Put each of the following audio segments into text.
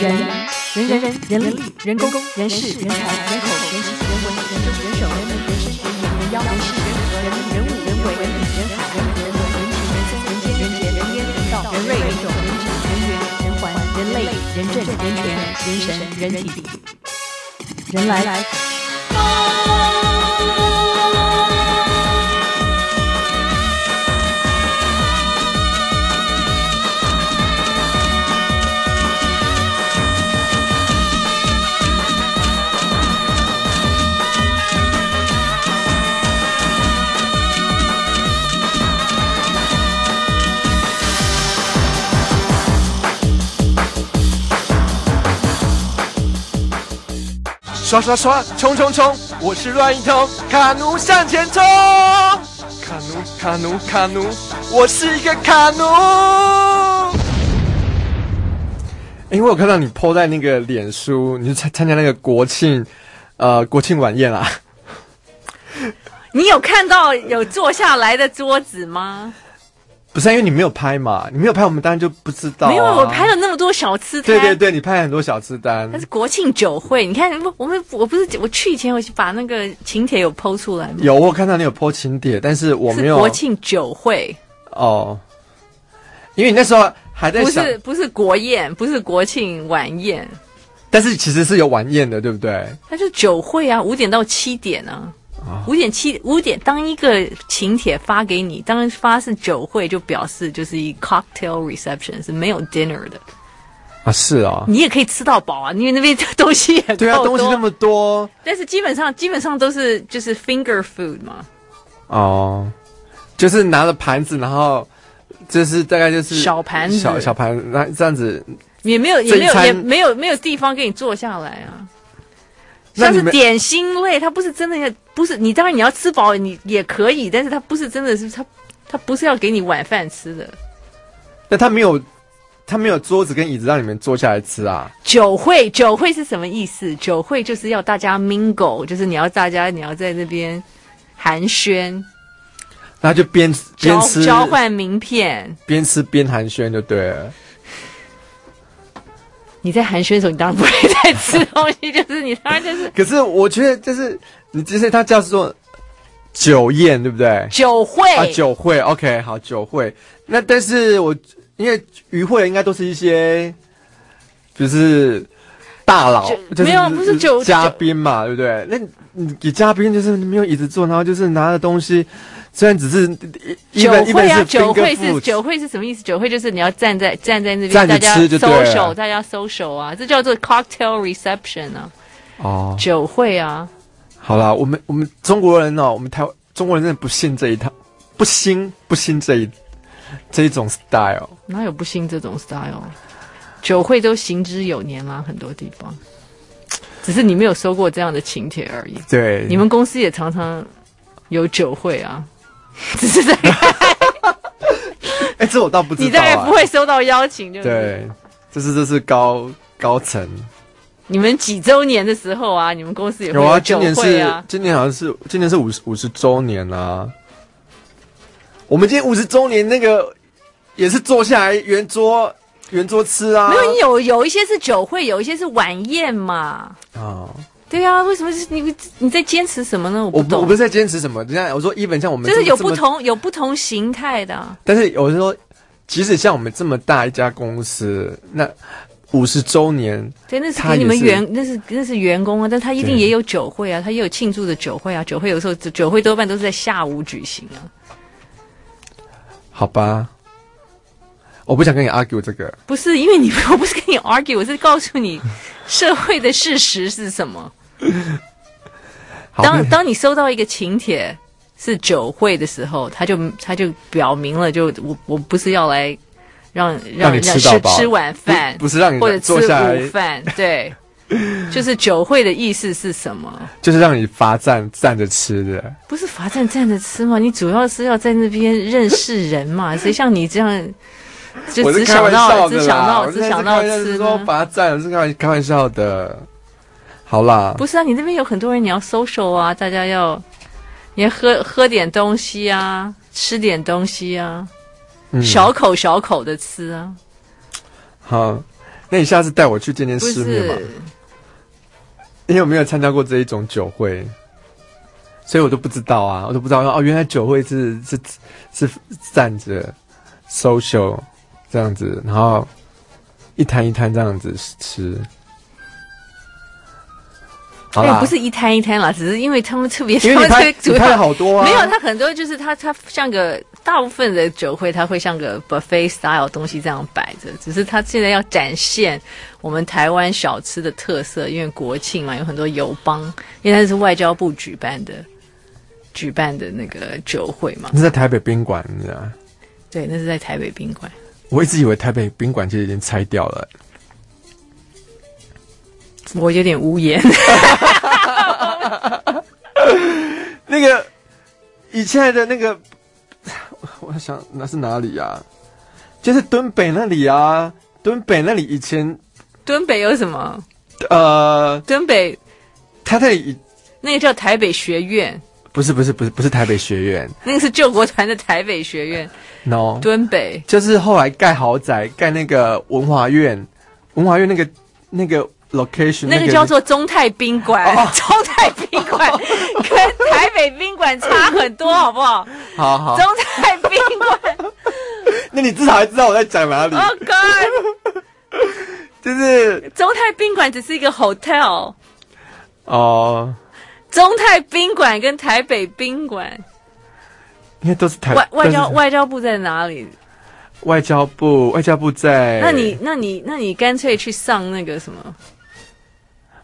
人人人人人力人工人事人才人口人情人文人政人手人民人事人言人妖人事人和人人物人为人人海人人文人情人性人间人杰人烟人道人瑞人种人质人缘人环人类人政人权人神人体。人来。刷刷刷，冲冲冲！我是乱一通，卡奴向前冲！卡奴卡奴卡奴，我是一个卡奴。因为我看到你 po 在那个脸书，你去参参加那个国庆，呃，国庆晚宴啊。你有看到有坐下来的桌子吗？不是，因为你没有拍嘛，你没有拍，我们当然就不知道、啊。没有，我拍了那么多小吃单。对对对，你拍了很多小吃单。那是国庆酒会，你看，我们我不是我去以前我把那个请帖有 PO 出来吗？有，我看到你有 PO 请帖，但是我没有。国庆酒会哦，因为你那时候还在想，不是不是国宴，不是国庆晚宴，但是其实是有晚宴的，对不对？那就是酒会啊，五点到七点啊。五点七五点，当一个请帖发给你，当然发是酒会，就表示就是一 cocktail reception 是没有 dinner 的。啊，是啊，你也可以吃到饱啊，因为那边东西也对啊，东西那么多，但是基本上基本上都是就是 finger food 嘛，哦，就是拿着盘子，然后就是大概就是小盘子。小小盘，那这样子也没有也没有也没有没有地方给你坐下来啊。像是点心类，它不是真的要，不是你当然你要吃饱，你也可以，但是它不是真的是它，它不是要给你晚饭吃的。那它没有，它没有桌子跟椅子让你们坐下来吃啊？酒会，酒会是什么意思？酒会就是要大家 mingle，就是你要大家你要在那边寒暄，那就边边吃交换名片，边吃边寒暄就对了。你在寒暄的时候，你当然不会再吃东西，就是你当然就是。可是我觉得，就是你其实它叫做酒宴，对不对？酒会啊，酒会，OK，好，酒会。那但是我因为与会应该都是一些就是大佬，就是、没有不是酒嘉宾嘛，对不对？那你给嘉宾就是没有椅子坐，然后就是拿着东西。虽然只是酒会啊，酒会是酒会是什么意思？酒会就是你要站在站在那边，大家 social，大家 social 啊，这叫做 cocktail reception 啊。哦，酒会啊。好啦，我们我们中国人哦，我们台湾中国人真的不信这一套，不信不信这一这一种 style。哪有不信这种 style？酒会都行之有年啦，很多地方，只是你没有收过这样的请帖而已。对，你们公司也常常有酒会啊。只是这个，哎，这我倒不知道、啊。你大概不会收到邀请，就对。这是这是高高层。你们几周年的时候啊，你们公司也有酒会啊？今年是今年好像是今年是五十五十周年啊。我们今天五十周年，那个也是坐下来圆桌圆桌吃啊。没有，有有一些是酒会，有一些是晚宴嘛。啊。对呀、啊，为什么是你你在坚持什么呢？我不懂。我不，是在坚持什么。你看，我说，even 像我们就是有不同有不同形态的。但是我是说，即使像我们这么大一家公司，那五十周年，对，那是给你们员，那是那是员工啊，但他一定也有酒会啊，他也有庆祝的酒会啊。酒会有时候酒会多半都是在下午举行啊。好吧，我不想跟你 argue 这个。不是因为你，我不是跟你 argue，我是告诉你社会的事实是什么。当当你收到一个请帖是酒会的时候，他就他就表明了就，就我我不是要来让让你吃到饱，吃晚饭，不是让你或者吃午饭，对，就是酒会的意思是什么？就是让你罚站站着吃的，不是罚站站着吃吗？你主要是要在那边认识人嘛？谁像你这样就只想到只想到只想到吃说罚站是开开玩笑的。好啦，不是啊，你那边有很多人，你要 social 啊，大家要，你要喝喝点东西啊，吃点东西啊，嗯、小口小口的吃啊。好，那你下次带我去见见世面嘛？不是你有没有参加过这一种酒会？所以我都不知道啊，我都不知道哦，原来酒会是是是站着 social 这样子，然后一摊一摊这样子吃。好不是一摊一摊啦，只是因为他们特别，因为你拍主拍了好多啊，没有，他很多就是他他像个大部分的酒会，他会像个 buffet style 东西这样摆着，只是他现在要展现我们台湾小吃的特色，因为国庆嘛，有很多友邦，因为那是外交部举办的举办的那个酒会嘛，那在台北宾馆，你知道？对，那是在台北宾馆。我一直以为台北宾馆其实已经拆掉了。我有点无言。那个以前的那个，我想那是哪里呀、啊？就是敦北那里啊，敦北那里以前。敦北有什么？呃，敦北，他那里那个叫台北学院。不是不是不是不是台北学院，那个是救国团的台北学院。No，敦北就是后来盖豪宅，盖那个文华苑，文华苑那个那个。Location 那个叫做中泰宾馆，哦、中泰宾馆 跟台北宾馆差很多，好不好？好好，中泰宾馆，那你至少还知道我在讲哪里？Oh God，就是中泰宾馆只是一个 hotel 哦。中泰宾馆跟台北宾馆，应该都是台外外交外交部在哪里？外交部外交部在，那你那你那你干脆去上那个什么？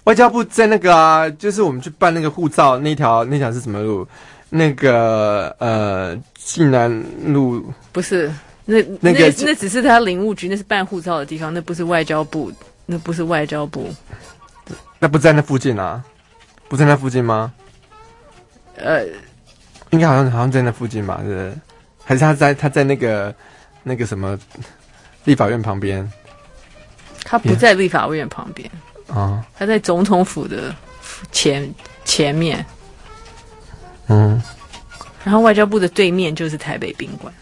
外交部在那个啊，就是我们去办那个护照那条那条是什么路？那个呃，济南路不是？那那个那只是他领务局，那是办护照的地方，那不是外交部，那不是外交部。那不在那附近啊？不在那附近吗？呃，应该好像好像在那附近吧？是不是？还是他在他在那个那个什么立法院旁边？他不在立法院旁边。啊，他在总统府的前前面，嗯，然后外交部的对面就是台北宾馆。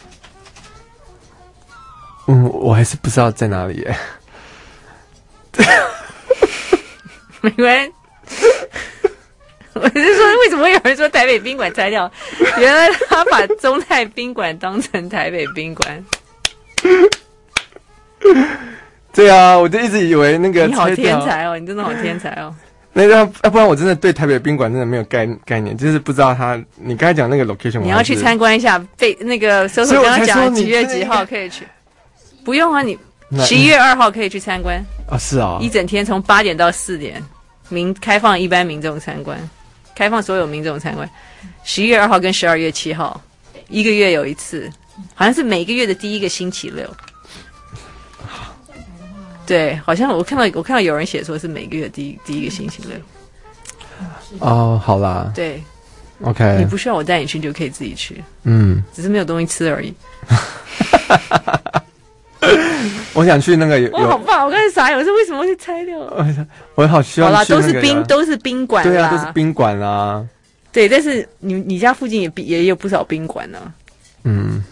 嗯，我还是不知道在哪里耶。没关系，我是说，为什么会有人说台北宾馆拆掉？原来他把中泰宾馆当成台北宾馆。对啊，我就一直以为那个你好天才哦，你真的好天才哦。那要要不然我真的对台北宾馆真的没有概概念，就是不知道他。你刚才讲那个 location，你要去参观一下。被那个搜索刚刚讲几月几号可以去？不用啊，你十一月二号可以去参观啊。是啊，一整天从八点到四点，民开放一般民众参观，开放所有民众参观。十一月二号跟十二月七号，一个月有一次，好像是每个月的第一个星期六。对，好像我看到我看到有人写说是每个月第一第一个星期六。哦，好啦。对，OK。你不需要我带你去，就可以自己去。嗯，只是没有东西吃而已。我想去那个有，我好棒，我刚才傻眼，我说为什么会拆掉？我好希望。好啦，都是宾，都是宾馆。对啊，都是宾馆啦。对，但是你你家附近也也有不少宾馆呢。嗯，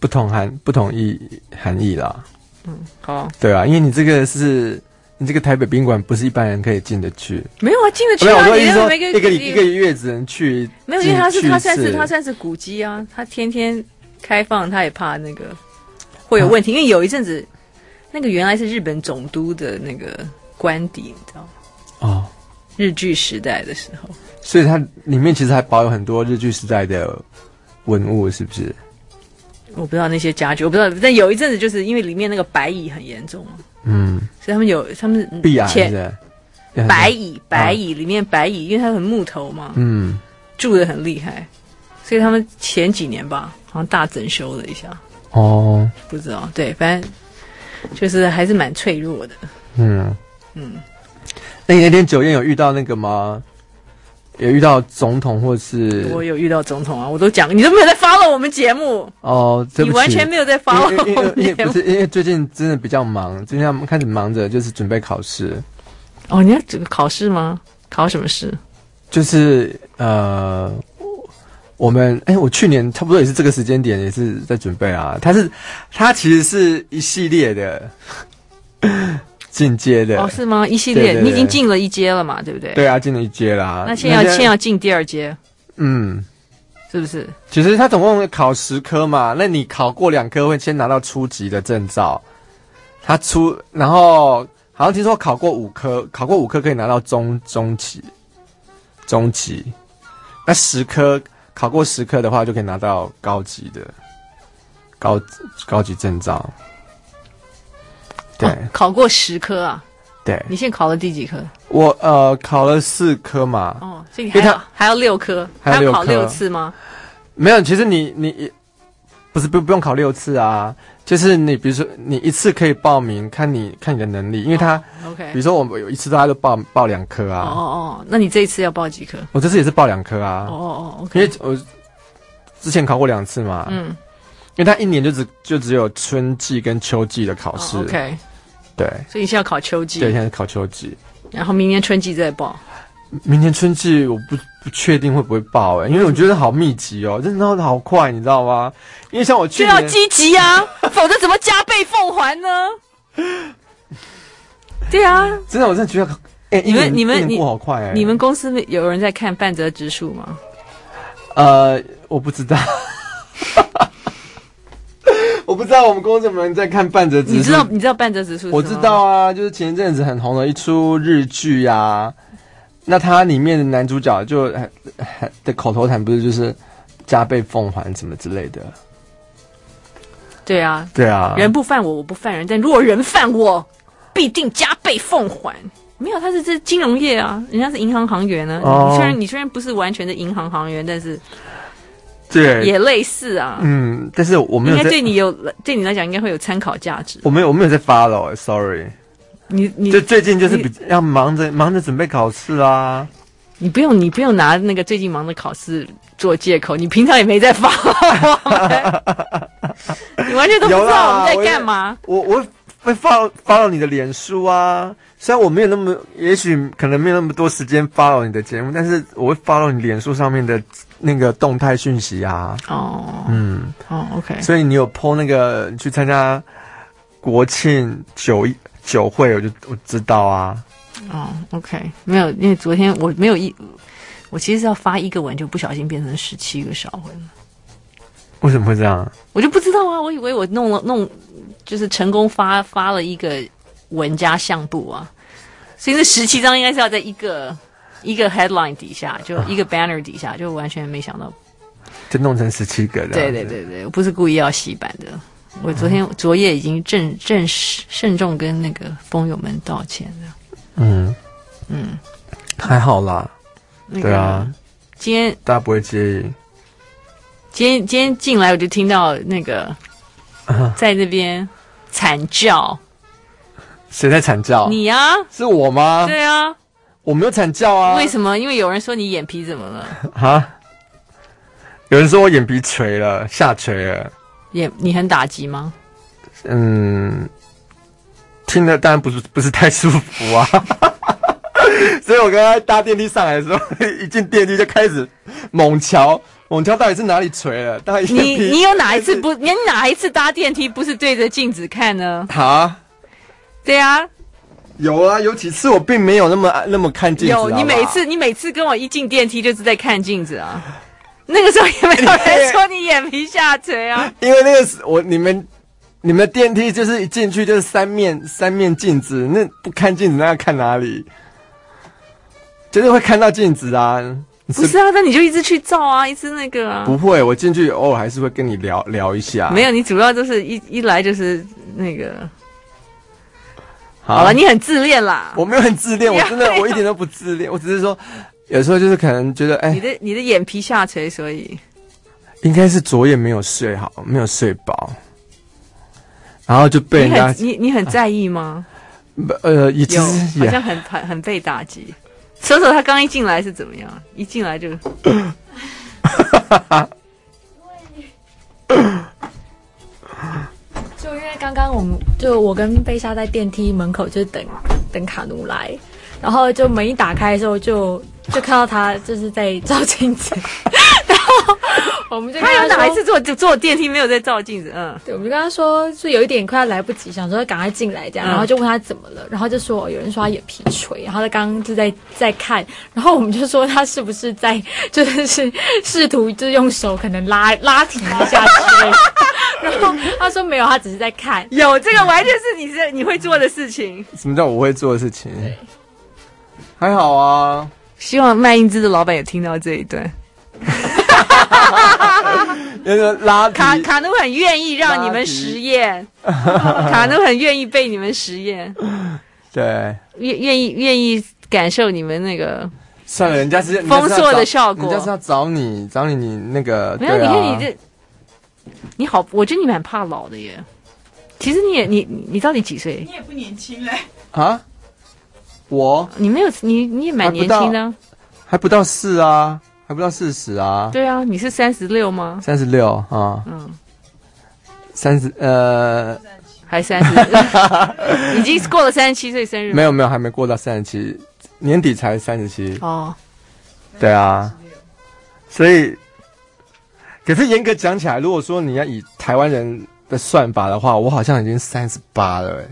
不同含不同意含义啦。嗯，好，对啊，因为你这个是你这个台北宾馆，不是一般人可以进得去。没有啊，进得去啊。没有，我意思说一个一个月只能去。没有，因为他是他算是他算是古迹啊，他天天开放，他也怕那个会有问题。啊、因为有一阵子，那个原来是日本总督的那个官邸，你知道吗？哦，日据时代的时候，所以它里面其实还保有很多日据时代的文物，是不是？我不知道那些家具，我不知道。但有一阵子，就是因为里面那个白蚁很严重，嗯，所以他们有他们前白蚁白蚁里面白蚁，因为它很木头嘛，嗯，蛀的很厉害，所以他们前几年吧，好像大整修了一下。哦，不知道，对，反正就是还是蛮脆弱的。嗯。嗯，那你那天酒宴有遇到那个吗？有遇到总统，或是我有遇到总统啊！我都讲，你都没有在 follow 我们节目哦，你完全没有在 follow 我们节目。因为不是因为最近真的比较忙，今天开始忙着就是准备考试。哦，你要这个考试吗？考什么试？就是呃，我们哎，我去年差不多也是这个时间点，也是在准备啊。它是它其实是一系列的，进阶的哦，是吗？一系列，对对对，你已经进了一阶了嘛，对不对？对啊，进了一阶啦。那现在要先要进第二阶，嗯，是不是？其实他总共考十科嘛，那你考过两科会先拿到初级的证照，他出，然后好像听说考过五科，考过五科可以拿到中中级，中级，那十科考过十科的话就可以拿到高级的高高级证照。对、哦，考过十科啊？对，你现在考了第几科？我呃考了四科嘛。哦，所以你还要还要六科，还要考六次吗？没有，其实你你不是不不用考六次啊，就是你比如说你一次可以报名，看你看你的能力，因为他、哦、OK，比如说我们有一次大家都报报两科啊。哦哦，那你这一次要报几科？我这次也是报两科啊。哦哦，OK，因为我之前考过两次嘛。嗯。因为他一年就只就只有春季跟秋季的考试。Oh, OK，对，所以你现在要考秋季。对，现在考秋季，然后明年春季再报。明年春季我不不确定会不会报哎、欸，因为我觉得好密集哦，真的好快，你知道吗？因为像我去年就要积极啊，否则怎么加倍奉还呢？对啊，真的，我真的觉得，哎、欸，你们你们你好快哎、欸，你们公司有人在看半泽直树吗？呃，我不知道。我不知道我们公司有没有人在看半泽直树。你知道你知道半泽直树？我知道啊，就是前一阵子很红的一出日剧呀、啊。那它里面的男主角就的口头禅不是就是加倍奉还什么之类的？对啊，对啊，人不犯我，我不犯人，但如果人犯我，必定加倍奉还。没有，他是这金融业啊，人家是银行行员呢、啊。哦、你虽然你虽然不是完全的银行行员，但是。对，也类似啊。嗯，但是我没有。应该对你有，对你来讲应该会有参考价值。我没有，我没有在 follow，sorry。你你就最近就是比要忙着忙着准备考试啊。你不用，你不用拿那个最近忙着考试做借口。你平常也没在 follow，你完全都不知道我们在干嘛。我我会 follow follow 你的脸书啊。虽然我没有那么，也许可能没有那么多时间 follow 你的节目，但是我会 follow 你脸书上面的那个动态讯息啊。哦，嗯，哦，OK。所以你有 po 那个你去参加国庆酒酒会，我就我知道啊。哦，OK，没有，因为昨天我没有一，我其实是要发一个文，就不小心变成十七个小文了。为什么会这样？我就不知道啊，我以为我弄了弄，就是成功发发了一个。文加相簿啊，所以这十七张应该是要在一个一个 headline 底下，就一个 banner 底下，就完全没想到，就弄成十七个的。对对对对，我不是故意要洗版的。我昨天昨夜已经正正式慎重跟那个风友们道歉了。嗯嗯，还好啦。对啊，今天大家不会介意。今天今天进来我就听到那个在那边惨叫。谁在惨叫？你呀、啊？是我吗？对啊，我没有惨叫啊。为什么？因为有人说你眼皮怎么了？哈？有人说我眼皮垂了，下垂了。眼你很打击吗？嗯，听了当然不是不是太舒服啊。所以我刚刚搭电梯上来的时候，一进电梯就开始猛瞧猛瞧，到底是哪里垂了？到底你你有哪一次不？你哪一次搭电梯不是对着镜子看呢？啊？对啊，有啊，有几次我并没有那么那么看镜子。有，你每次你每次跟我一进电梯就是在看镜子啊。那个时候也没有人 说你眼皮下垂啊。因为那个是我你们你们的电梯就是一进去就是三面三面镜子，那不看镜子那要看哪里？就是会看到镜子啊。不是啊，那你就一直去照啊，一直那个啊。不会，我进去偶尔还是会跟你聊聊一下。没有，你主要就是一一来就是那个。好了，你很自恋啦！我没有很自恋，我真的我一点都不自恋，我只是说，有时候就是可能觉得，哎，你的你的眼皮下垂，所以应该是昨夜没有睡好，没有睡饱，然后就被人家你你很在意吗？呃，也有，好像很很很被打击。说说他刚一进来是怎么样？一进来就。哈哈就因为刚刚我们就我跟贝莎在电梯门口就等等卡奴来，然后就门一打开的时候就就看到他就是在照镜子，我们就他有哪一次坐就坐电梯没有在照镜子？嗯，对，我们就跟他说，就有一点快要来不及，想说赶快进来这样，然后就问他怎么了，然后就说有人说他眼皮垂，然后他刚刚就在在看，然后我们就说他是不是在就是试图就是用手可能拉 拉提一下之类的，然后他说没有，他只是在看，有这个完全是你是你会做的事情。什么叫我会做的事情？还好啊。希望卖英姿的老板也听到这一段。那个拉卡卡努很愿意让你们实验，卡努很愿意被你们实验，对，愿愿意愿意感受你们那个。算了，人家是丰硕的效果，人家是要找你找你你那个。没有，你看你这，你好，我觉得你蛮怕老的耶。其实你也你你到底几岁？你也不年轻嘞。啊？我？你没有你你也蛮年轻的，还不到四啊。还不到四十啊？对啊，你是三十六吗？三十六啊，嗯，三十呃，还三十，已经过了三十七岁生日。没有没有，还没过到三十七，年底才三十七。哦，对啊，所以，可是严格讲起来，如果说你要以台湾人的算法的话，我好像已经三十八了，哎。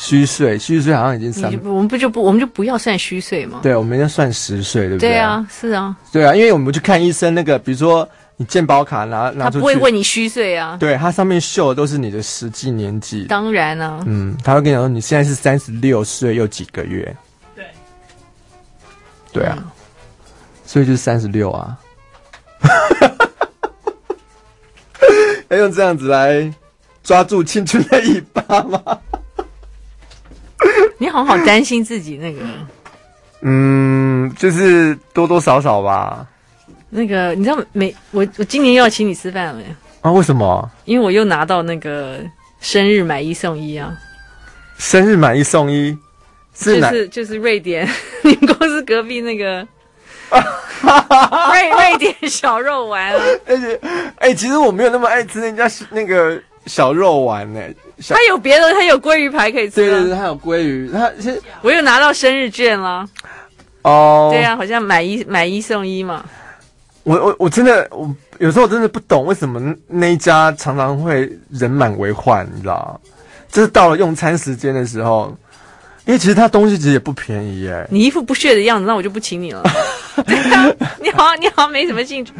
虚岁，虚岁好像已经三。我们不就不，我们就不要算虚岁吗？对，我们要算实岁，对不对？对啊，是啊。对啊，因为我们去看医生，那个比如说你健保卡拿拿出去，他不会问你虚岁啊。对，它上面秀的都是你的实际年纪。当然啊。嗯，他会跟你说你现在是三十六岁又几个月。对。对啊。嗯、所以就是三十六啊。要用这样子来抓住青春的尾巴吗？你好好担心自己那个，嗯，就是多多少少吧。那个你知道没？我我今年又要请你吃饭了？啊？为什么？因为我又拿到那个生日买一送一啊！生日买一送一，是就是就是瑞典 你们公司隔壁那个 瑞瑞典小肉丸啊！而且哎、欸，其实我没有那么爱吃人家那个小肉丸呢、欸。他有别的，他有鲑鱼排可以吃。对对对，他有鲑鱼。他现我又拿到生日券了。哦，对啊，好像买一买一送一嘛。我我我真的，我有时候我真的不懂为什么那一家常常会人满为患，你知道？就是到了用餐时间的时候，因为其实他东西其实也不便宜耶。你一副不屑的样子，那我就不请你了。你好，你好，没什么兴趣。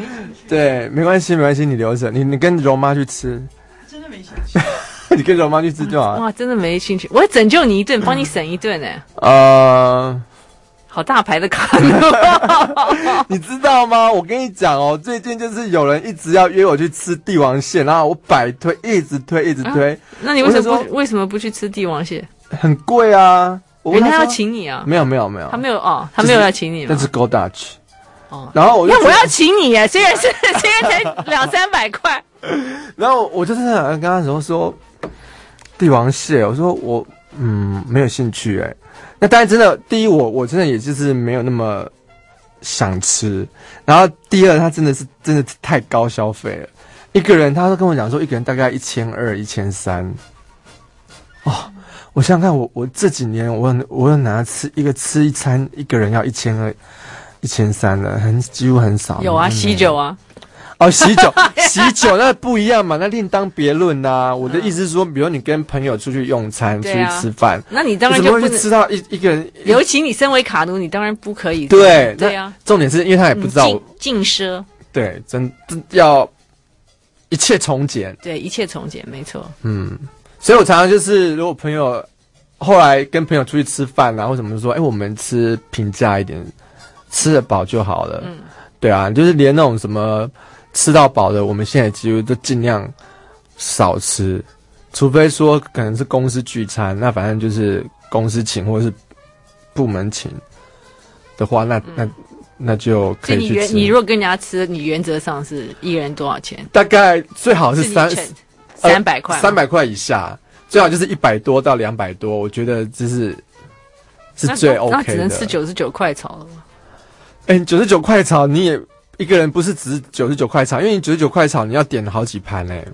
对，没关系，没关系，你留着，你你跟柔妈去吃。真的没兴趣。你跟柔妈去吃就好。哇，真的没兴趣，我会拯救你一顿，帮你省一顿呢。呃，好大牌的卡，你知道吗？我跟你讲哦，最近就是有人一直要约我去吃帝王蟹，然后我摆推，一直推，一直推。啊、那你为什么不为什么不去吃帝王蟹？很贵啊！我问他，他要请你啊？没有没有没有，他没有哦，他没有要请你吗？那是 Go Dutch。哦，然后我那我要请你耶，虽然是虽然才两三百块。然后我就是跟他说说。帝王蟹，我说我嗯没有兴趣哎，那当然真的，第一我我真的也就是没有那么想吃，然后第二他真的是真的太高消费了，一个人他都跟我讲说一个人大概一千二一千三，哦，我想想看我我这几年我我有拿吃一个吃一餐一个人要一千二一千三的，很几乎很少，有啊喜酒啊。哦，喜酒，喜酒那不一样嘛，那另当别论呐。我的意思是说，比如你跟朋友出去用餐，出去吃饭，那你当然就不会吃到一一个人。尤其你身为卡奴，你当然不可以。对对啊，重点是因为他也不知道禁奢。对，真要一切从简。对，一切从简，没错。嗯，所以我常常就是，如果朋友后来跟朋友出去吃饭啊，或什么说，哎，我们吃平价一点，吃得饱就好了。嗯，对啊，就是连那种什么。吃到饱的，我们现在几乎都尽量少吃，除非说可能是公司聚餐，那反正就是公司请或者是部门请的话，那、嗯、那那就可以去吃。你如果跟人家吃，你原则上是一个人多少钱？大概最好是三三百块，三百块以下，最好就是一百多到两百多，我觉得这是是最 OK 的。那只能吃九十九块炒了吗？哎，九十九块炒你也。一个人不是只九十九块炒，因为你九十九块炒，你要点好几盘嘞。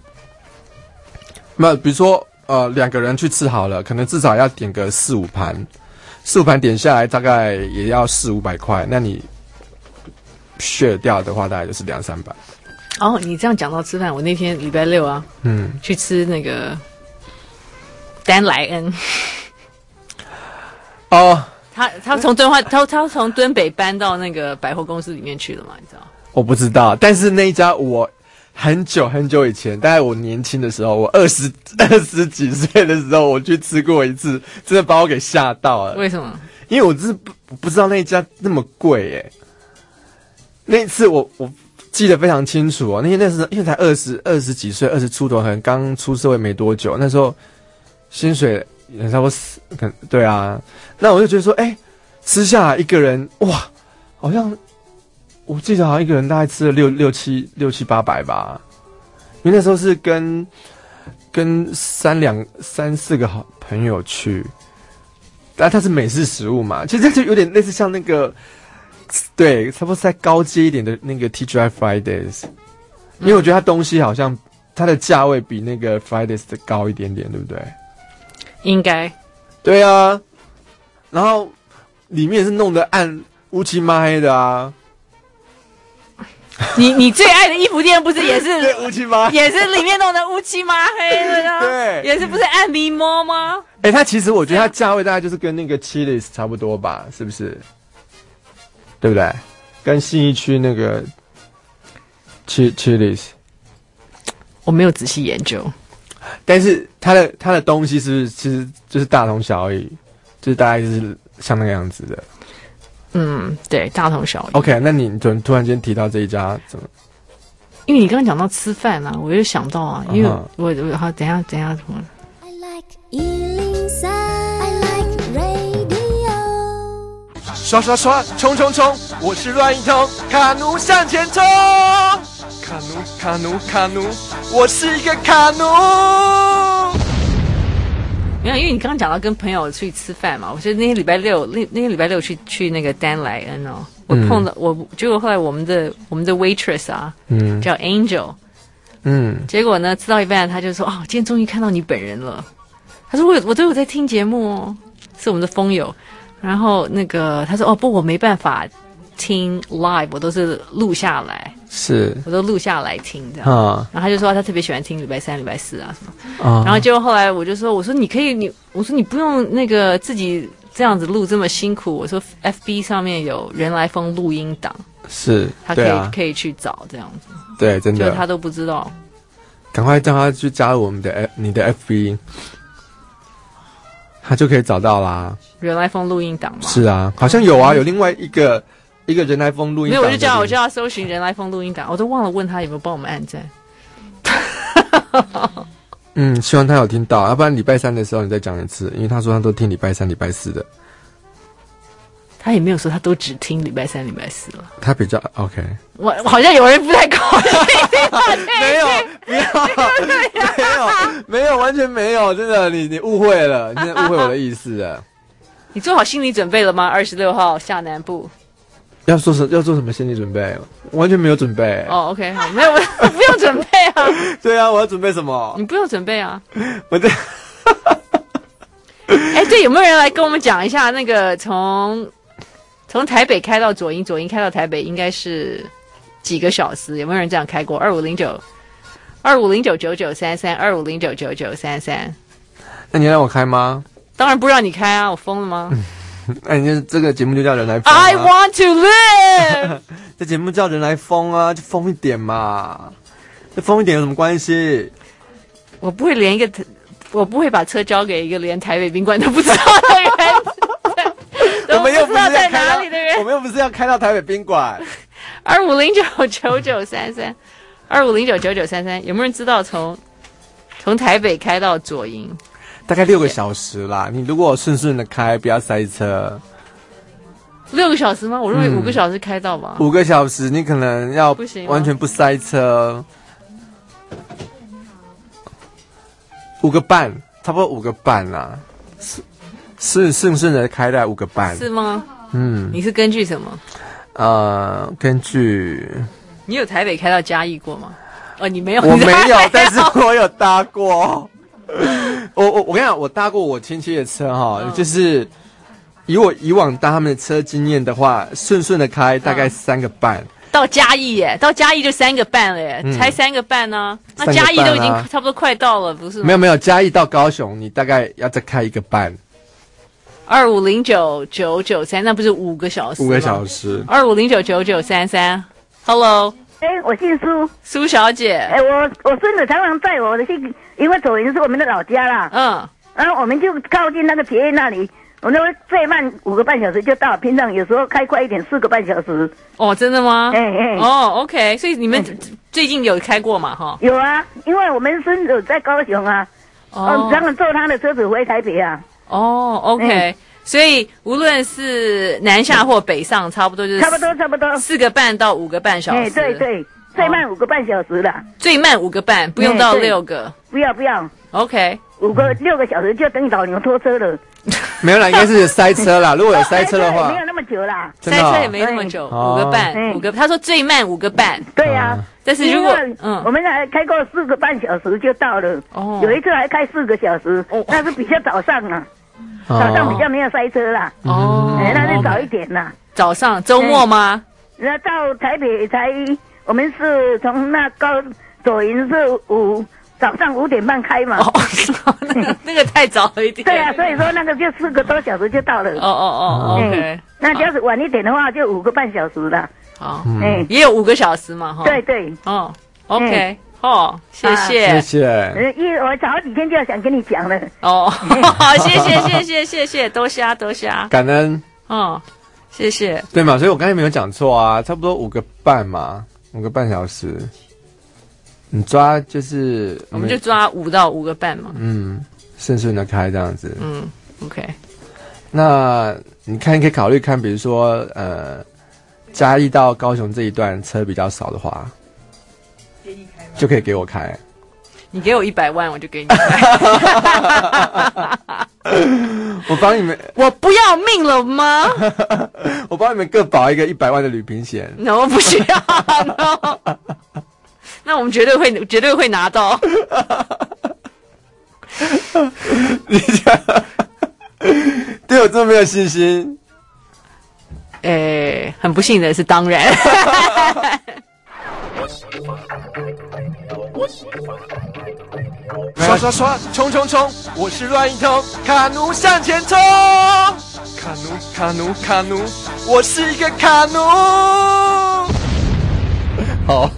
那比如说，呃，两个人去吃好了，可能至少要点个四五盘，四五盘点下来大概也要四五百块。那你削掉的话，大概就是两三百。哦，你这样讲到吃饭，我那天礼拜六啊，嗯，去吃那个丹莱恩。哦，他他从敦化，他他从敦北搬到那个百货公司里面去了嘛？你知道？我不知道，但是那一家我很久很久以前，大概我年轻的时候，我二十二十几岁的时候，我去吃过一次，真的把我给吓到了。为什么？因为我真是不不知道那一家那么贵耶。那一次我我记得非常清楚哦，那天那时候因为才二十二十几岁，二十出头，可能刚出社会没多久，那时候薪水也差不多死，可对啊。那我就觉得说，哎、吃下来一个人哇，好像我记得好像一个人大概吃了六六七六七八百吧，因为那时候是跟跟三两三四个好朋友去。但它是美式食物嘛，其实就有点类似像那个，对，差不多再高阶一点的那个 TGI Fridays，因为我觉得它东西好像它的价位比那个 Fridays 的高一点点，对不对？应该。对啊，然后里面是弄得暗乌漆嘛黑的啊。你你最爱的衣服店不是也是 乌漆嘛黑，也是里面弄得乌漆嘛黑的呀？对，也是不是暗迷摸吗？哎、欸，它其实我觉得它价位大概就是跟那个 Chili's 差不多吧，是不是？对不对？跟信义区那个 Ch Chili's，我没有仔细研究，但是它的它的东西是不是其实就是大同小异，就是大概就是像那个样子的。嗯，对，大同小异。OK，那你突突然间提到这一家怎么？因为你刚刚讲到吃饭啊，我就想到啊，因为我我好等下等下怎么？I like 103，I like radio。刷刷刷，冲冲冲！我是乱一通，卡奴向前冲！卡奴卡奴卡奴，我是一个卡奴。没有，因为你刚刚讲到跟朋友出去吃饭嘛，我觉得那天礼拜六那那天礼拜六去去那个丹莱恩哦，我碰到、嗯、我结果后来我们的我们的 waitress 啊，嗯，叫 Angel，嗯，结果呢吃到一半他就说哦，今天终于看到你本人了，他说我我都有在听节目哦，是我们的风友，然后那个他说哦不我没办法。听 live 我都是录下来，是，我都录下来听这样。嗯，然后他就说他特别喜欢听礼拜三、礼拜四啊什么。嗯，然后结果后来我就说，我说你可以，你我说你不用那个自己这样子录这么辛苦。我说 FB 上面有人来疯录音档，是，他可以、啊、可以去找这样子。对，真的，就他都不知道。赶快叫他去加入我们的 F 你的 FB，他就可以找到啦。人来疯录音档吗？是啊，好像有啊，有另外一个。一个人来疯录音档，没有，我就叫我就要搜寻人来疯录音档，我都忘了问他有没有帮我们按赞。嗯，希望他有听到，要不然礼拜三的时候你再讲一次，因为他说他都听礼拜三、礼拜四的。他也没有说他都只听礼拜三、礼拜四了。他比较 OK。我好像有人不太高兴。没有，没有，没有，没有，完全没有，真的，你你误会了，你误会我的意思了。你做好心理准备了吗？二十六号下南部。要做什要做什么心理准备？完全没有准备。哦、oh,，OK，好，没有，我 不用准备啊。对啊，我要准备什么？你不用准备啊。我这，哎、欸，对，有没有人来跟我们讲一下那个从从台北开到左营，左营开到台北应该是几个小时？有没有人这样开过？二五零九二五零九九九三三二五零九九九三三。那你让我开吗？当然不让你开啊！我疯了吗？哎，你这个节目就叫人来疯、啊。I want to live。这节目叫人来疯啊，就疯一点嘛。这疯一点有什么关系？我不会连一个，我不会把车交给一个连台北宾馆都不知道的人。我们又不知道在哪里的人。我们又不是要开到台北宾馆。二五零九九九三三，二五零九九九三三，有没有人知道从从台北开到左营？大概六个小时啦，你如果顺顺的开，不要塞车。六个小时吗？我认为五个小时开到吧。嗯、五个小时，你可能要完全不塞车。五个半，差不多五个半啦。是是顺顺的开在五个半。是吗？嗯。你是根据什么？呃，根据。你有台北开到嘉义过吗？哦，你没有。我没有，但是我有搭过。我我我跟你讲，我搭过我亲戚的车哈，哦，就是以我以往搭他们的车经验的话，顺顺的开大概三个半，到嘉义耶，到嘉义就三个半了耶，嗯、才三个半呢、啊。那嘉义都已经差不多快到了，不是吗？没有没有，嘉义到高雄，你大概要再开一个半。二五零九九九三，那不是五个小时？五个小时。二五零九九九三三，Hello，哎，我姓苏，苏小姐。哎，我我孙子常常载我的，姓，因为左营是我们的老家啦。嗯。然后我们就靠近那个捷运那里，我那会最慢五个半小时就到，平常有时候开快一点四个半小时。哦，真的吗？哎哎。哦，OK，所以你们最近有开过嘛？哈。有啊，因为我们孙子在高雄啊，哦，常常坐他的车子回台北啊。哦，OK，嗯，所以无论是南下或北上，差不多就是差不多差不多四个半到五个半小时。对对，最慢五个半小时了。最慢五个半，不用到六个。不要不要，OK，五个六个小时就等于老牛拖车了。没有啦，应该是塞车啦。如果有塞车的话，没有那么久啦，塞车也没那么久，五个半，五个。他说最慢五个半。对呀，但是如果嗯，我们还开过四个半小时就到了。哦，有一次还开四个小时，那是比较早上啊。早上比较没有塞车啦，哦，那就早一点啦。早上周末吗？那到台北才，我们是从那高左营是五早上五点半开嘛。哦，那 个那个太早了一点。对啊，所以说那个就四个多小时就到了。哦哦哦，OK。那要是晚一点的话，就五个半小时了。好，嗯，也有五个小时嘛，哈。对对，哦，OK。哦，谢谢，谢谢。一我早几天就要想跟你讲了。哦，好，谢谢，谢谢，谢谢，多谢，多谢。感恩。哦，谢谢。对嘛，所以我刚才没有讲错啊，差不多五个半嘛，五个半小时。你抓就是，我们就抓五到五个半嘛。嗯，顺顺的开这样子。嗯，OK。那你看，你可以考虑看，比如说，呃，嘉义到高雄这一段车比较少的话。就可以给我开，你给我一百万，我就给你开。我帮你们，我不要命了吗？我帮你们各保一个一百万的旅平险。那我不需要。那我们绝对会，绝对会拿到。你讲，对我这么没有信心？诶，很不幸的是，当然。刷刷刷，冲冲冲！我是乱一通，卡奴向前冲！卡奴卡奴卡奴，我是一个卡奴。好，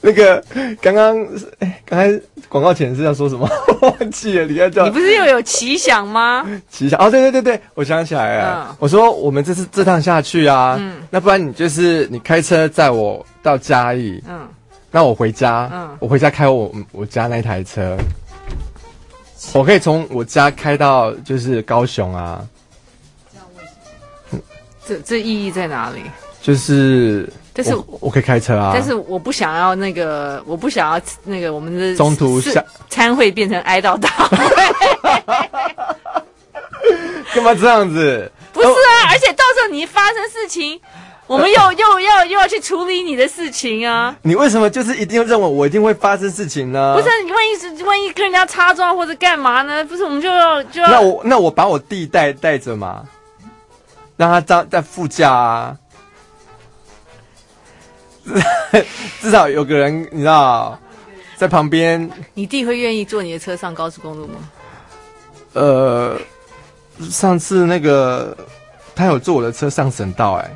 那个刚刚哎，刚才广告前是要说什么？忘记了，你要叫你不是又有奇想吗？奇想哦，对对对对，我想起来了。我说我们这次这趟下去啊，嗯，那不然你就是你开车载我到嘉义，嗯。那我回家，嗯，我回家开我我家那台车，我可以从我家开到就是高雄啊。这？这这意义在哪里？就是，但是我，我可以开车啊。但是我不想要那个，我不想要那个我们的中途下餐会变成哀悼大会。干嘛这样子？不是啊，而且到时候你发生事情。我们又又要又要去处理你的事情啊！你为什么就是一定要认为我一定会发生事情呢？不是，你万一是万一跟人家擦撞或者干嘛呢？不是，我们就要就要那我那我把我弟带带着嘛，让他在在副驾啊，至少有个人你知道在旁边。你弟会愿意坐你的车上高速公路吗？呃，上次那个他有坐我的车上省道，哎。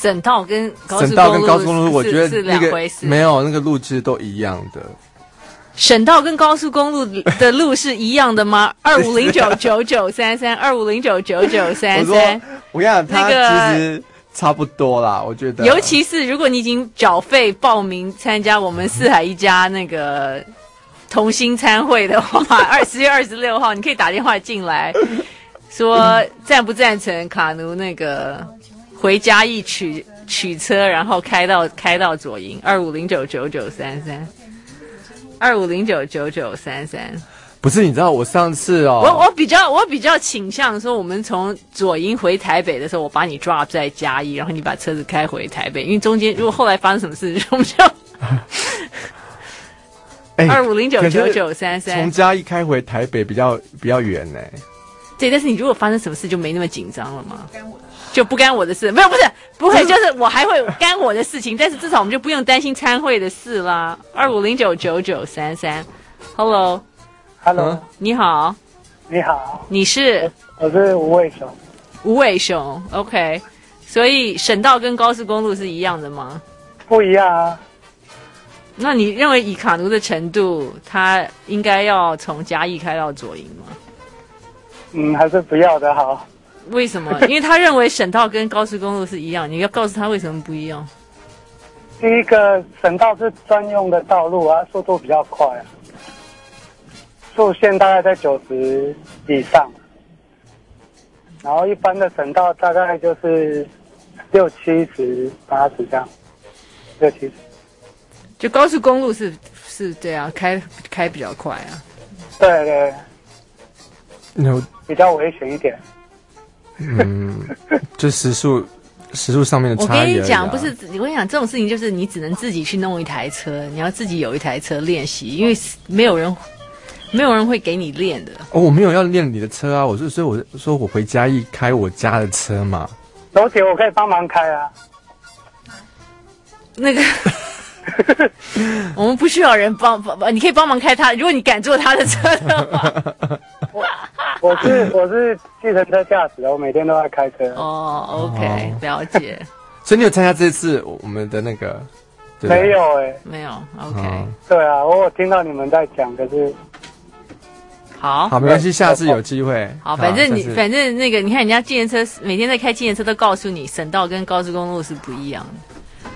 省道跟省道跟高速公路，我觉得是两回事。没有那个路其实都一样的。省道跟高速公路的路是一样的吗？二五零九九九三三，二五零九九九三三。我跟你讲，那个其实差不多啦，我觉得。尤其是如果你已经缴费报名参加我们四海一家那个 同心参会的话，二十月二十六号，你可以打电话进来，说赞不赞成卡奴那个。回嘉义取取车，然后开到开到左营二五零九九九三三，二五零九九九三三。不是，你知道我上次哦，我我比较我比较倾向说，我们从左营回台北的时候，我把你 drop 在嘉义，然后你把车子开回台北，因为中间如果后来发生什么事，我们就 二五零九九九三三。从嘉义开回台北比较比较远呢。对，但是你如果发生什么事，就没那么紧张了吗？就不干我的事。没有，不是，不会，就是我还会干我的事情，但是至少我们就不用担心参会的事啦。二五零九九九三三，Hello，Hello，你好，你好，你是？我是吴伟雄。吴伟雄，OK。所以省道跟高速公路是一样的吗？不一样啊。那你认为以卡奴的程度，他应该要从嘉义开到左营吗？嗯，还是不要的好。为什么？因为他认为省道跟高速公路是一样，你要告诉他为什么不一样。第一个，省道是专用的道路啊，速度比较快啊，速限大概在九十以上。然后一般的省道大概就是。六七十、八十这样，六七十。就高速公路是是这样开开比较快啊。对对。有比较危险一点。嗯，就时速时速上面的差异、啊。我跟你讲，不是我跟你讲，这种事情就是你只能自己去弄一台车，你要自己有一台车练习，因为没有人没有人会给你练的。哦，我没有要练你的车啊，我是所以我说我回家一开我家的车嘛。老铁，我可以帮忙开啊。那个，我们不需要人帮帮，你可以帮忙开他。如果你敢坐他的车的话，我 我是我是计程车驾驶的，我每天都在开车。哦，OK，了解。所以你有参加这次我们的那个？没有哎、欸，没有。OK，对啊，我有听到你们在讲，可是。好，好，没关系，下次有机会。好，反正你，反正那个，你看人家计程车每天在开计程车，都告诉你省道跟高速公路是不一样的。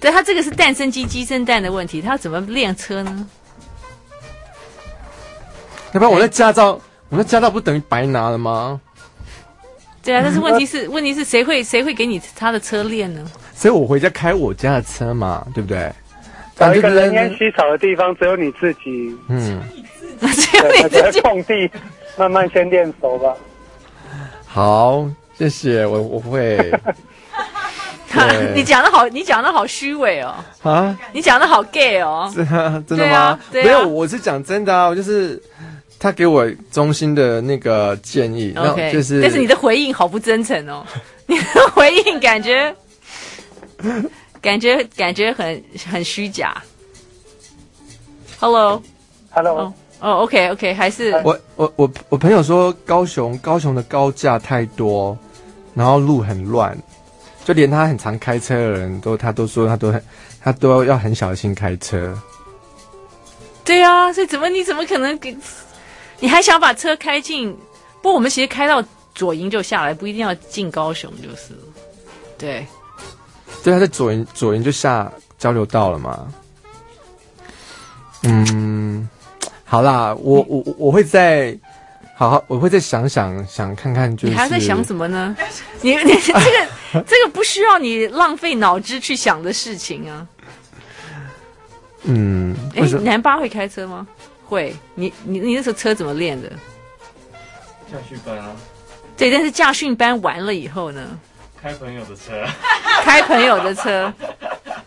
对，他这个是蛋生鸡，鸡生蛋的问题，他怎么练车呢？要不然我的驾照，我的驾照不等于白拿了吗？对啊，但是问题是，问题是谁会谁会给你他的车练呢？所以我回家开我家的车嘛，对不对？找一个人烟稀少的地方，只有你自己。嗯。只有你自己空地，慢慢先练熟吧。好，谢谢我，我会。你讲的好，你讲的好虚伪哦。啊？你讲的好 gay 哦。是啊，真的吗？没有，我是讲真的啊。我就是他给我衷心的那个建议，OK，就是。但是你的回应好不真诚哦，你的回应感觉，感觉感觉很很虚假。Hello，Hello。Oh. 哦、oh,，OK OK，还是我我我我朋友说高雄高雄的高架太多，然后路很乱，就连他很常开车的人都他都说他都很他都要很小心开车。对啊，所以怎么你怎么可能给？你还想把车开进？不过我们其实开到左营就下来，不一定要进高雄就是了。对，对，他在左营左营就下交流道了嘛。嗯。好啦，我我我会再好好，我会再想想想看看，就是。你还在想什么呢？你你这个 这个不需要你浪费脑汁去想的事情啊。嗯，哎，南巴会开车吗？会。你你你那时候车怎么练的？驾训班啊。对，但是驾训班完了以后呢？开朋友的车。开朋友的车。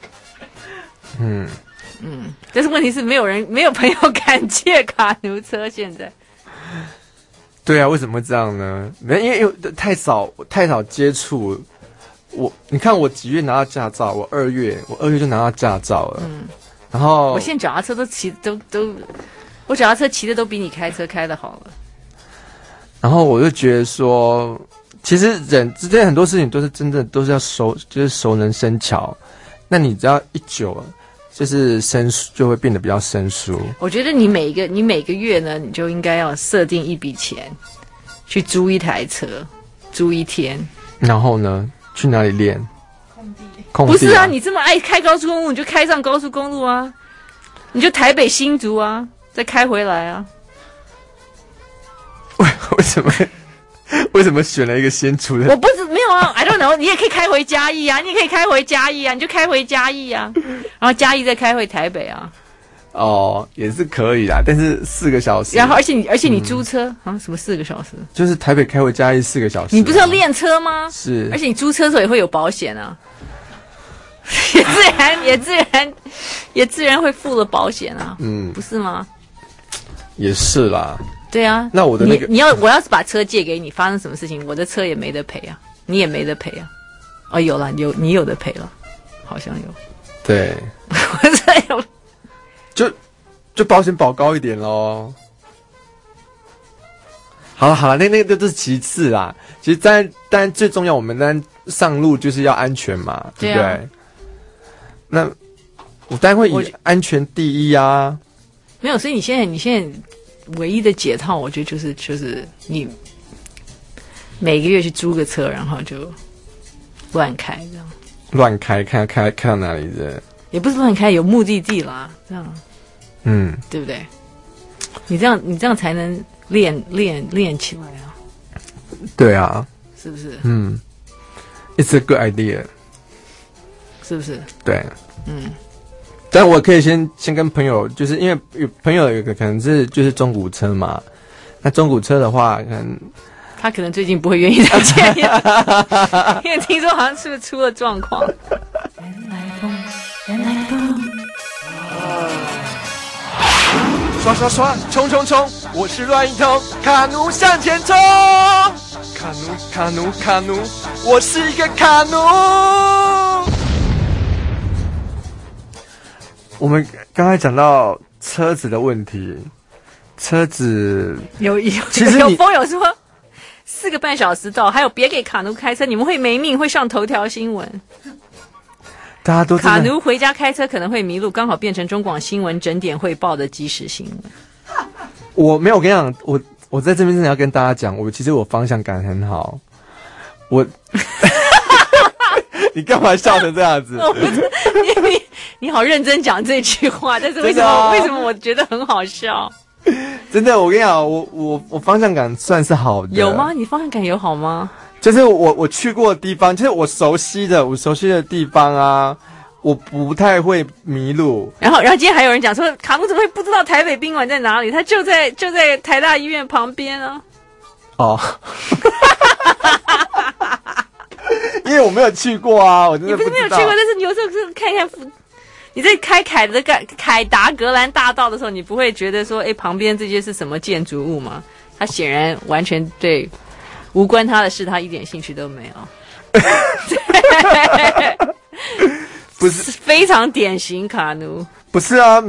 嗯。嗯，但是问题是没有人，没有朋友敢借卡奴车。现在，对啊，为什么会这样呢？没，因为因为太少太少接触。我你看，我几月拿到驾照？我二月，我二月就拿到驾照了。嗯，然后我现在脚踏车都骑都都，我脚踏车骑的都比你开车开的好了。然后我就觉得说，其实人之间很多事情都是真的都是要熟，就是熟能生巧。那你只要一久了。就是生疏就会变得比较生疏。我觉得你每一个你每个月呢，你就应该要设定一笔钱，去租一台车，租一天。然后呢，去哪里练？空地。空地啊。不是啊，你这么爱开高速公路，你就开上高速公路啊，你就台北新竹啊，再开回来啊。为为什么？为什么选了一个先出的？我不是没有啊，I don't know。你也可以开回嘉义啊，你也可以开回嘉义啊，你就开回嘉义啊，然后嘉义再开回台北啊。哦，也是可以啦，但是四个小时。然后，而且你，而且你租车、嗯、啊，什么四个小时？就是台北开回嘉义四个小时。你不是要练车吗？是。而且你租车的时候也会有保险啊，也自然，也自然，也自然会付了保险啊。嗯，不是吗？也是啦。对啊，那我的那个，你，你要我要是把车借给你，发生什么事情，我的车也没得赔啊。你也没得赔啊。哦，有了，有你有的赔了，好像有。对，我这有，就就保险保高一点喽。好了好了，那那个都是其次啦。其实但但最重要，我们当然上路就是要安全嘛，对不对？啊、那我当然会以安全第一啊。没有，所以你现在你现在唯一的解套，我觉得就是就是你每个月去租个车，然后就乱开这样。乱开，看开开到哪里的？也不是乱开，有目的地啦，这样。嗯，对不对？你这样你这样才能练练练起来啊。对啊。是不是？嗯，It's a good idea。是不是？对。嗯。但我可以先先跟朋友，就是因为有朋友有个可能是就是中古车嘛，那中古车的话，可能他可能最近不会愿意再见，因为听说好像是不是出了状况。原来风，原来风。刷刷刷，冲冲冲！我是乱一通，卡奴向前冲！卡奴卡奴卡奴，我是一个卡奴。我们刚才讲到车子的问题，车子有有其实有风有说四个半小时到，还有别给卡奴开车，你们会没命，会上头条新闻。大家都卡奴回家开车可能会迷路，刚好变成中广新闻整点汇报的即时新闻。我没有，我跟你讲，我我在这边真的要跟大家讲，我其实我方向感很好，我。你干嘛笑成这样子？你你你好认真讲这句话，但是为什么、啊、为什么我觉得很好笑？真的，我跟你讲，我我我方向感算是好的。有吗？你方向感有好吗？就是我我去过的地方，就是我熟悉的，我熟悉的地方啊，我不太会迷路。然后然后今天还有人讲说，卡姆怎么会不知道台北宾馆在哪里？他就在就在台大医院旁边啊。哦。因为我没有去过啊，我真的不。你不是没有去过，但是你有时候是看一看，你在开凯德凯凯达格兰大道的时候，你不会觉得说，哎，旁边这些是什么建筑物吗？他显然完全对无关他的事，他一点兴趣都没有。不是非常典型卡奴。不是啊，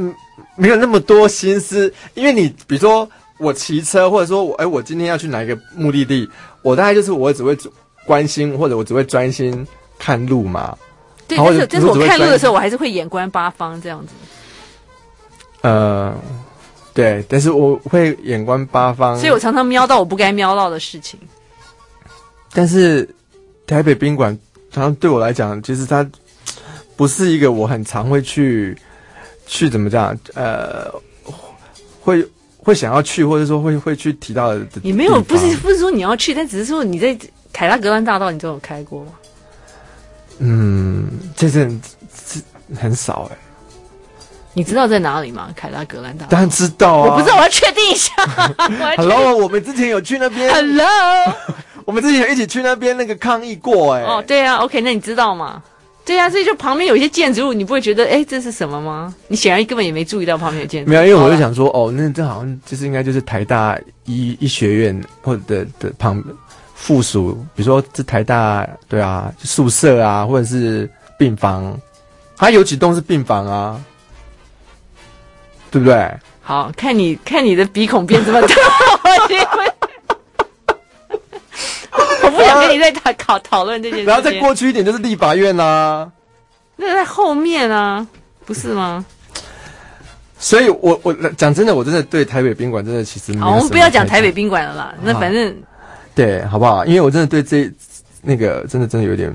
没有那么多心思。因为你比如说我骑车，或者说我哎，我今天要去哪一个目的地，我大概就是我只会关心或者我只会专心看路嘛？对，但是但是我看路的时候，我还是会眼观八方这样子。呃，对，但是我会眼观八方，所以我常常瞄到我不该瞄到的事情。但是台北宾馆，常常对我来讲，其实它不是一个我很常会去去怎么讲？呃，会会想要去，或者说会会去提到的。你没有，不是不是说你要去，但只是说你在。凯拉格兰大道，你都有开过吗？嗯，这是很少哎、欸。你知道在哪里吗？凯拉格兰大道？当然知道啊！我不知道，我要确定一下。Hello，我们之前有去那边。Hello，我们之前有一起去那边那个抗议过哎、欸。哦，对啊，OK，那你知道吗？对啊，所以就旁边有一些建筑物，你不会觉得哎，这是什么吗？你显然根本也没注意到旁边有建筑物。没有，因为我就想说，哦，那这好像就是应该就是台大医医学院或者的的旁边。附属，比如说这台大，对啊，宿舍啊，或者是病房，它有几栋是病房啊，对不对？好，看你看你的鼻孔变这么大，我不想跟你再讨讨讨论这件事。然后再过去一点就是立法院啊，那在后面啊，不是吗？所以我我讲真的，我真的对台北宾馆真的其实没有。好，我们不要讲台北宾馆了啦，那反正。对，好不好？因为我真的对这那个真的真的有点，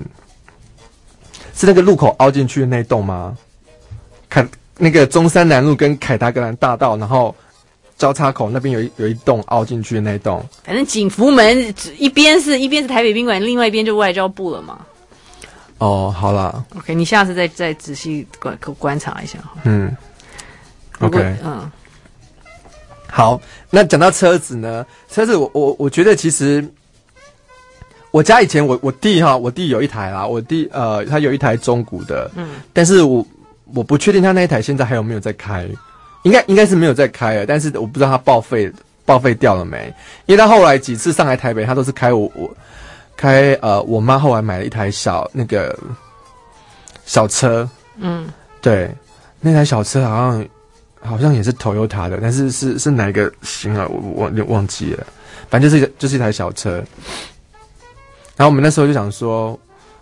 是那个路口凹进去的那栋吗？凯那个中山南路跟凯达格兰大道，然后交叉口那边有一有一栋凹进去的那一栋。反正景福门一边是一边是台北宾馆，另外一边就外交部了嘛。哦，好了，OK，你下次再再仔细观观察一下。嗯，OK，嗯。好，那讲到车子呢？车子我我我觉得其实我家以前我我弟哈，我弟有一台啦，我弟呃他有一台中古的，嗯，但是我我不确定他那一台现在还有没有在开，应该应该是没有在开了，但是我不知道他报废报废掉了没，因为他后来几次上来台北，他都是开我我开开呃，我妈后来买了一台小那个小车，嗯，对，那台小车好像好像也是 Toyota 的，但是是是哪个型啊？我我忘忘记了，反正就是就是一台小车。然后我们那时候就想说，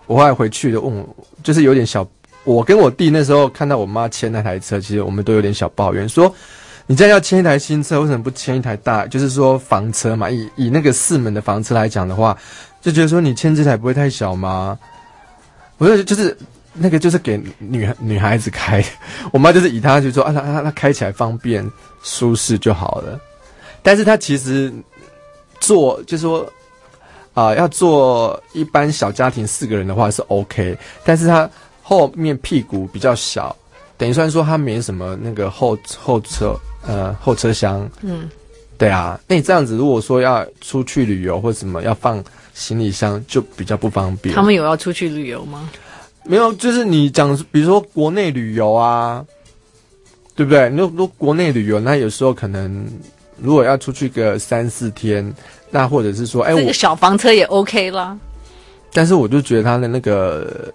我后来回去就问我，就是有点小，我跟我弟那时候看到我妈牵那台车，其实我们都有点小抱怨，说你这样要签一台新车，为什么不签一台大？就是说房车嘛，以以那个四门的房车来讲的话，就觉得说你签这台不会太小吗？我就就是那个就是给女女孩子开，我妈就是以她就说啊，她她她开起来方便舒适就好了，但是她其实做就是说。啊、呃，要做一般小家庭四个人的话是 OK，但是她后面屁股比较小，等于算说它没什么那个后后车呃后车厢。嗯，对啊，那你这样子如果说要出去旅游或什么要放行李箱就比较不方便。他们有要出去旅游吗？没有，就是你讲，比如说国内旅游啊，对不对？你说国内旅游，那有时候可能如果要出去个三四天。那或者是说，哎，这个小房车也 OK 啦。但是我就觉得他的那个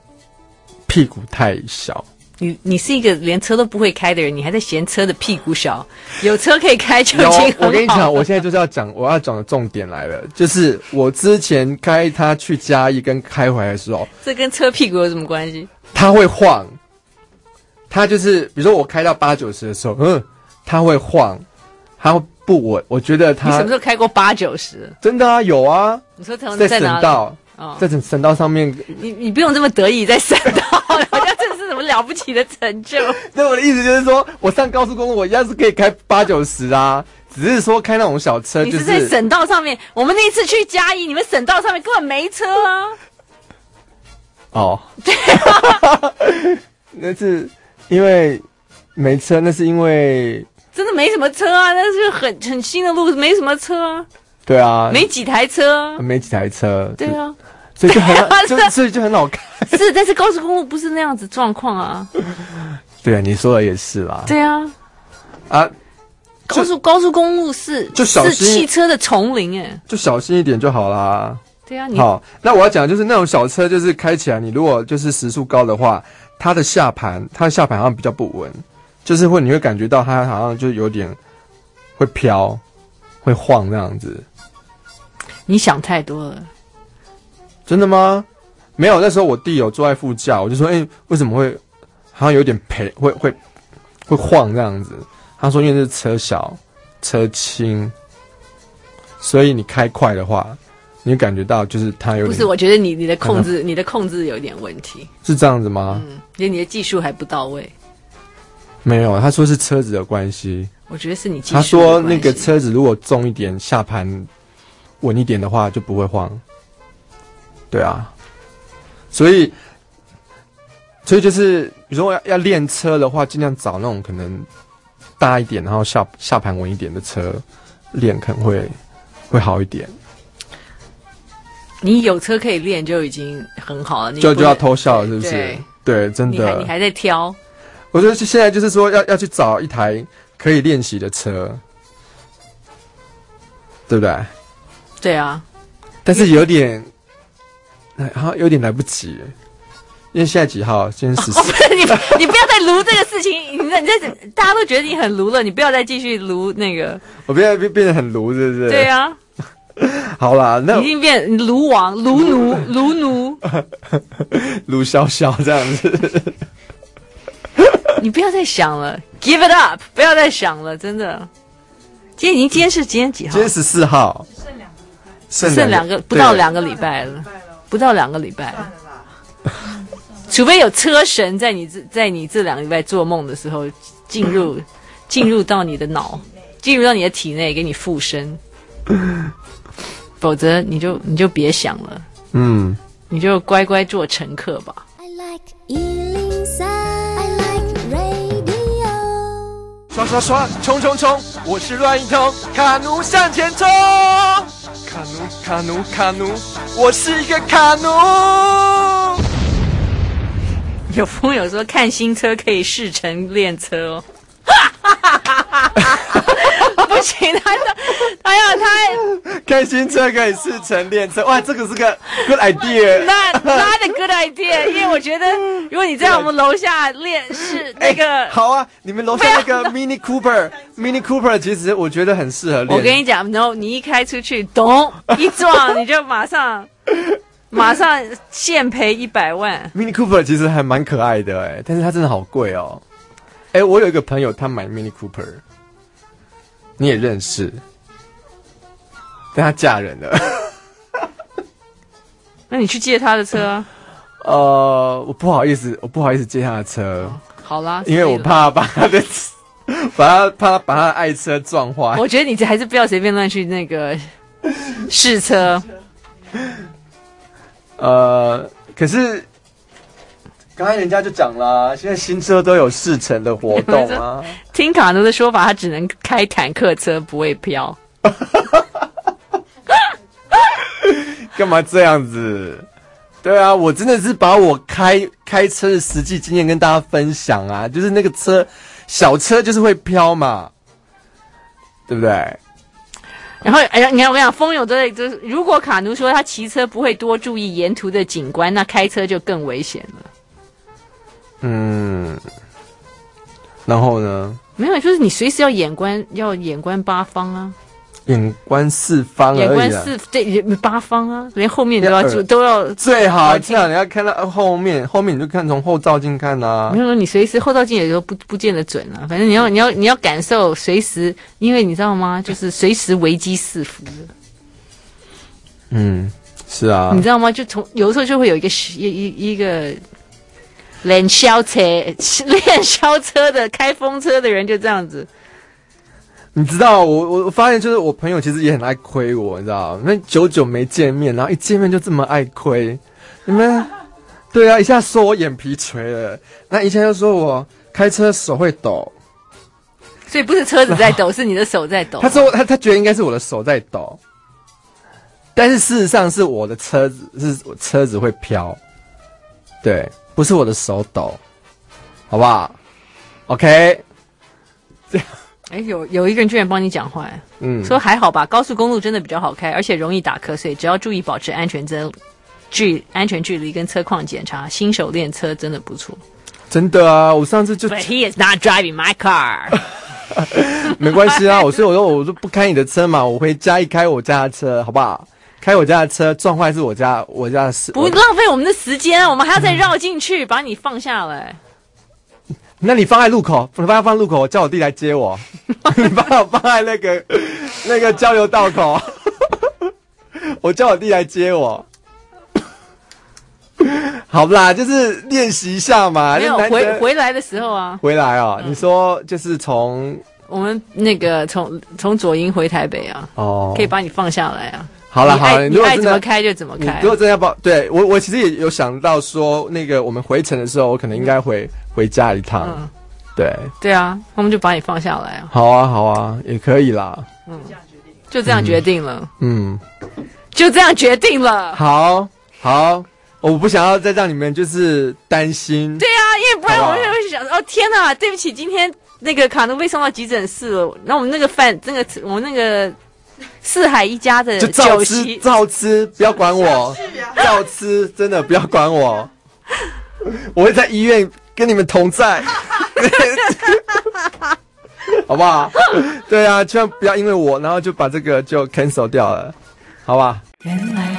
屁股太小。你你是一个连车都不会开的人，你还在嫌车的屁股小？有车可以开就已经。我跟你讲，我现在就是要讲，我要讲的重点来了，就是我之前开它去嘉义跟开回来的时候，这跟车屁股有什么关系？它会晃，它就是比如说我开到八九十的时候，嗯，它会晃，它会。不稳，我觉得它。你什么时候开过八九十？真的啊，有啊。你说在在省道，哦、在省省道上面。你你不用这么得意，在省道，好像这是什么了不起的成就。对，我的意思就是说，我上高速公路，我一样是可以开八九十啊，只是说开那种小车。就是、你是在省道上面，我们那一次去嘉义，你们省道上面根本没车啊。哦，对啊，那是因为没车，那是因为。真的没什么车啊，那是很很新的路，没什么车啊。对啊，没几台车，没几台车。对啊，所以就很，就所以就很好看。是，但是高速公路不是那样子状况啊。对啊，你说的也是啦。对啊，啊，高速高速公路是就小心，是汽车的丛林哎，就小心一点就好啦。对啊，你好，那我要讲的就是那种小车，就是开起来，你如果就是时速高的话，它的下盘，它的下盘好像比较不稳。就是会，你会感觉到它好像就有点会飘，会晃那样子。你想太多了。真的吗？没有，那时候我弟有坐在副驾，我就说：“哎、欸，为什么会好像有点赔，会会会晃这样子？”他说：“因为是车小车轻，所以你开快的话，你感觉到就是它有点。”不是，我觉得你你的控制，你的控制有点问题。是这样子吗？嗯，因为你的技术还不到位。没有，他说是车子的关系。我觉得是你。他说那个车子如果重一点，下盘稳一点的话，就不会晃。对啊，所以，所以就是，比如说要要练车的话，尽量找那种可能大一点，然后下下盘稳一点的车练，可能会会好一点。你有车可以练就已经很好了，你就就要偷笑了，是不是？对，对，真的。你还你还在挑。我觉得现在就是说要要去找一台可以练习的车，对不对？对啊，但是有点，然后有点来不及，因为现在几号？今天十四。你，你不要再卢这个事情，你你在大家都觉得你很卢了，你不要再继续卢那个。我变变变得很卢，是不是？对啊。好啦，那已经变卢王、卢奴、卢奴、卢潇潇这样子。你不要再想了，Give it up！不要再想了，真的。今天已经今天是今天几号？今天十四号，剩两剩两个不到两个礼拜了，不到两个礼拜了。除非有车神在你这在你这两个礼拜做梦的时候进入进入到你的脑，进入到你的体内给你附身，否则你就你就别想了。嗯，你就乖乖做乘客吧。刷刷刷，冲冲冲！我是乱一通，卡奴向前冲！卡奴卡奴卡奴，我是一个卡奴。有朋友说看新车可以试乘练车哦。不不行，他的，他要他开新车可以试乘练车，哇，这个是个 good idea。那那的 good idea，因为我觉得如果你在我们楼下练是那个、欸、好啊，你们楼下那个 Mini Cooper，Mini Cooper 其实我觉得很适合练。我跟你讲，然后你一开出去，咚一撞，你就马上。马上现赔一百万。Mini Cooper 其实还蛮可爱的哎，但是它真的好贵哦。哎，我有一个朋友，他买 Mini Cooper，你也认识，但他嫁人了。那你去借他的车啊？呃，我不好意思，我不好意思借他的车。哦、好啦，因为我怕把他的，把他怕把他的爱车撞坏。我觉得你这还是不要随便乱去那个试车。呃，可是刚才人家就讲了，现在新车都有试乘的活动啊。听卡奴的说法，他只能开坦克车，不会飘。干嘛这样子？对啊，我真的是把我开开车的实际经验跟大家分享啊，就是那个车小车就是会飘嘛，对不对？然后，哎呀，你看，我跟你讲，风友都在就是，如果卡奴说他骑车不会多注意沿途的景观，那开车就更危险了。嗯，然后呢？没有，就是你随时要眼观，要眼观八方啊。眼观四方，眼观四对八方啊，连后面都要就都要最好这样，你要看到后面，后面你就看从后照镜看啊。没有说你随时后照镜也都不不见得准啊，反正你要你要你要感受随时，因为你知道吗？就是随时危机四伏的。嗯，是啊。你知道吗？就从有的时候就会有一个一一一个练消车练消车的开风车的人就这样子。你知道我我发现就是我朋友其实也很爱亏我，你知道那久久没见面，然后一见面就这么爱亏，你们对啊，一下说我眼皮垂了，那一下又说我开车手会抖，所以不是车子在抖，是你的手在抖。他说他他觉得应该是我的手在抖，但是事实上是我的车子是我车子会飘，对，不是我的手抖，好不好？OK，这样。哎，有有一个人居然帮你讲话，嗯，说还好吧，高速公路真的比较好开，而且容易打瞌睡，只要注意保持安全真距安全距离跟车况检查，新手练车真的不错。真的啊，我上次就。But he is not driving my car。没关系啊，我所以我说我说不开你的车嘛，我回家一开我家的车，好不好？开我家的车撞坏是我家我家的事，不浪费我们的时间，我们还要再绕进去把你放下来。那你放在路口，你放在放路口，我叫我弟来接我。你把我放在那个那个交流道口，我叫我弟来接我。好不啦，就是练习一下嘛。没有回回来的时候啊，回来哦。嗯、你说就是从我们那个从从左营回台北啊，哦，可以把你放下来啊。好了好了，你爱怎么开就怎么开。如果真要报，对我我其实也有想到说，那个我们回程的时候，我可能应该回回家一趟。嗯、对对啊，我们就把你放下来啊。好啊好啊，也可以啦。嗯，就这样决定了。嗯，就这样决定了。好好，我不想要再让你们就是担心。对啊，因为不然我们就会想哦天哪，对不起，今天那个卡奴被送到急诊室了。那我们那个饭，那个我们那个。四海一家的就照吃照吃，不要管我，照吃，真的不要管我，我会在医院跟你们同在，好不好？对啊，千万不要因为我，然后就把这个就 cancel 掉了，好吧？原来